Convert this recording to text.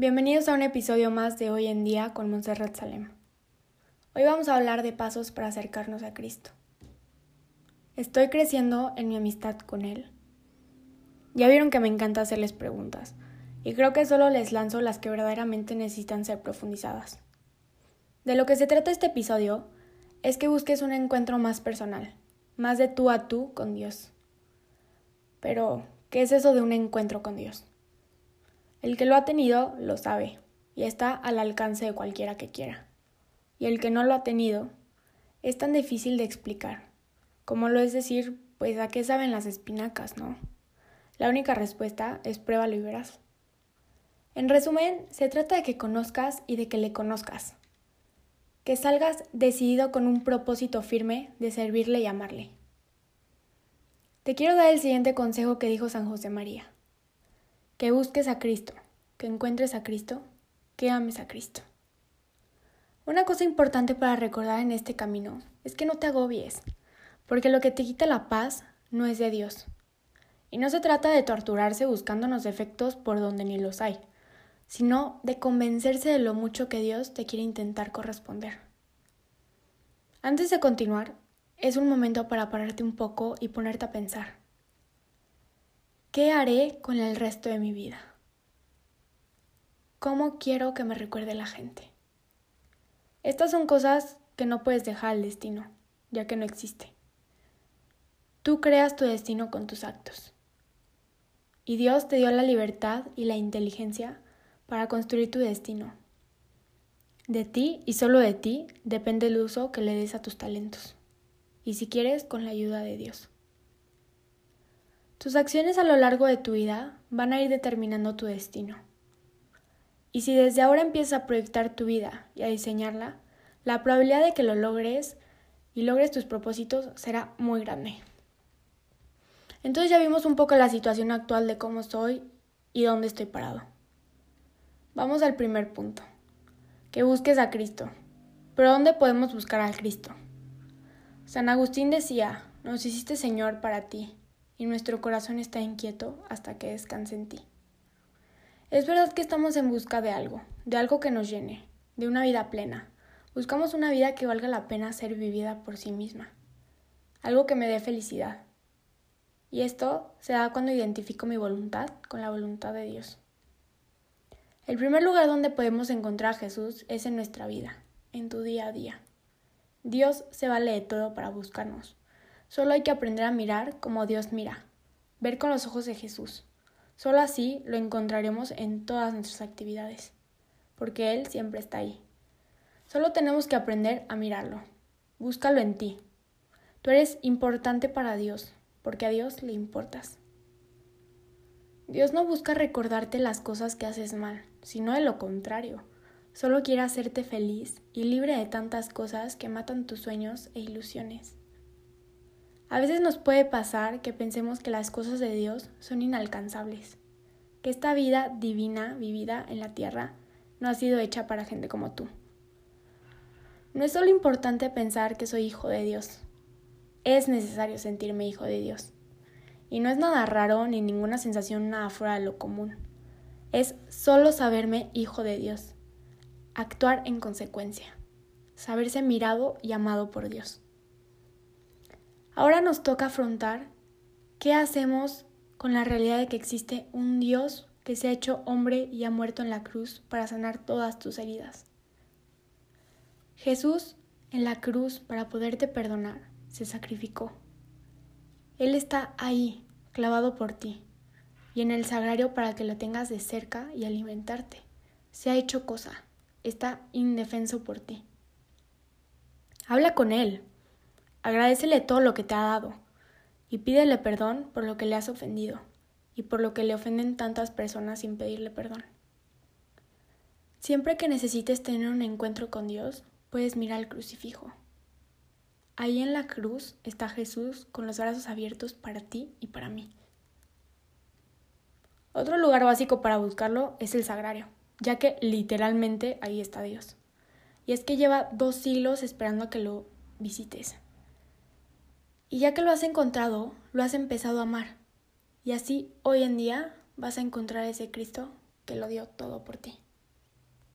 Bienvenidos a un episodio más de Hoy en Día con Montserrat Salem. Hoy vamos a hablar de pasos para acercarnos a Cristo. Estoy creciendo en mi amistad con Él. Ya vieron que me encanta hacerles preguntas, y creo que solo les lanzo las que verdaderamente necesitan ser profundizadas. De lo que se trata este episodio es que busques un encuentro más personal, más de tú a tú con Dios. Pero, ¿qué es eso de un encuentro con Dios? El que lo ha tenido lo sabe y está al alcance de cualquiera que quiera. Y el que no lo ha tenido es tan difícil de explicar, como lo es decir, pues a qué saben las espinacas, ¿no? La única respuesta es pruébalo y verás. En resumen, se trata de que conozcas y de que le conozcas. Que salgas decidido con un propósito firme de servirle y amarle. Te quiero dar el siguiente consejo que dijo San José María que busques a Cristo, que encuentres a Cristo, que ames a Cristo. Una cosa importante para recordar en este camino es que no te agobies, porque lo que te quita la paz no es de Dios. Y no se trata de torturarse buscándonos defectos por donde ni los hay, sino de convencerse de lo mucho que Dios te quiere intentar corresponder. Antes de continuar, es un momento para pararte un poco y ponerte a pensar. ¿Qué haré con el resto de mi vida? ¿Cómo quiero que me recuerde la gente? Estas son cosas que no puedes dejar al destino, ya que no existe. Tú creas tu destino con tus actos. Y Dios te dio la libertad y la inteligencia para construir tu destino. De ti y solo de ti depende el uso que le des a tus talentos. Y si quieres, con la ayuda de Dios. Tus acciones a lo largo de tu vida van a ir determinando tu destino. Y si desde ahora empiezas a proyectar tu vida y a diseñarla, la probabilidad de que lo logres y logres tus propósitos será muy grande. Entonces ya vimos un poco la situación actual de cómo estoy y dónde estoy parado. Vamos al primer punto, que busques a Cristo. Pero ¿dónde podemos buscar a Cristo? San Agustín decía, nos hiciste Señor para ti, y nuestro corazón está inquieto hasta que descanse en ti. Es verdad que estamos en busca de algo, de algo que nos llene, de una vida plena. Buscamos una vida que valga la pena ser vivida por sí misma, algo que me dé felicidad. Y esto se da cuando identifico mi voluntad con la voluntad de Dios. El primer lugar donde podemos encontrar a Jesús es en nuestra vida, en tu día a día. Dios se vale de todo para buscarnos. Solo hay que aprender a mirar como Dios mira, ver con los ojos de Jesús. Solo así lo encontraremos en todas nuestras actividades, porque Él siempre está ahí. Solo tenemos que aprender a mirarlo. Búscalo en ti. Tú eres importante para Dios, porque a Dios le importas. Dios no busca recordarte las cosas que haces mal, sino de lo contrario. Solo quiere hacerte feliz y libre de tantas cosas que matan tus sueños e ilusiones. A veces nos puede pasar que pensemos que las cosas de Dios son inalcanzables, que esta vida divina vivida en la tierra no ha sido hecha para gente como tú. No es solo importante pensar que soy hijo de Dios, es necesario sentirme hijo de Dios. Y no es nada raro ni ninguna sensación nada fuera de lo común. Es solo saberme hijo de Dios, actuar en consecuencia, saberse mirado y amado por Dios. Ahora nos toca afrontar qué hacemos con la realidad de que existe un Dios que se ha hecho hombre y ha muerto en la cruz para sanar todas tus heridas. Jesús en la cruz para poderte perdonar se sacrificó. Él está ahí, clavado por ti, y en el sagrario para que lo tengas de cerca y alimentarte. Se ha hecho cosa, está indefenso por ti. Habla con Él, Agradecele todo lo que te ha dado y pídele perdón por lo que le has ofendido y por lo que le ofenden tantas personas sin pedirle perdón. Siempre que necesites tener un encuentro con Dios, puedes mirar al crucifijo. Ahí en la cruz está Jesús con los brazos abiertos para ti y para mí. Otro lugar básico para buscarlo es el sagrario, ya que literalmente ahí está Dios. Y es que lleva dos siglos esperando a que lo visites. Y ya que lo has encontrado, lo has empezado a amar. Y así hoy en día vas a encontrar ese Cristo que lo dio todo por ti.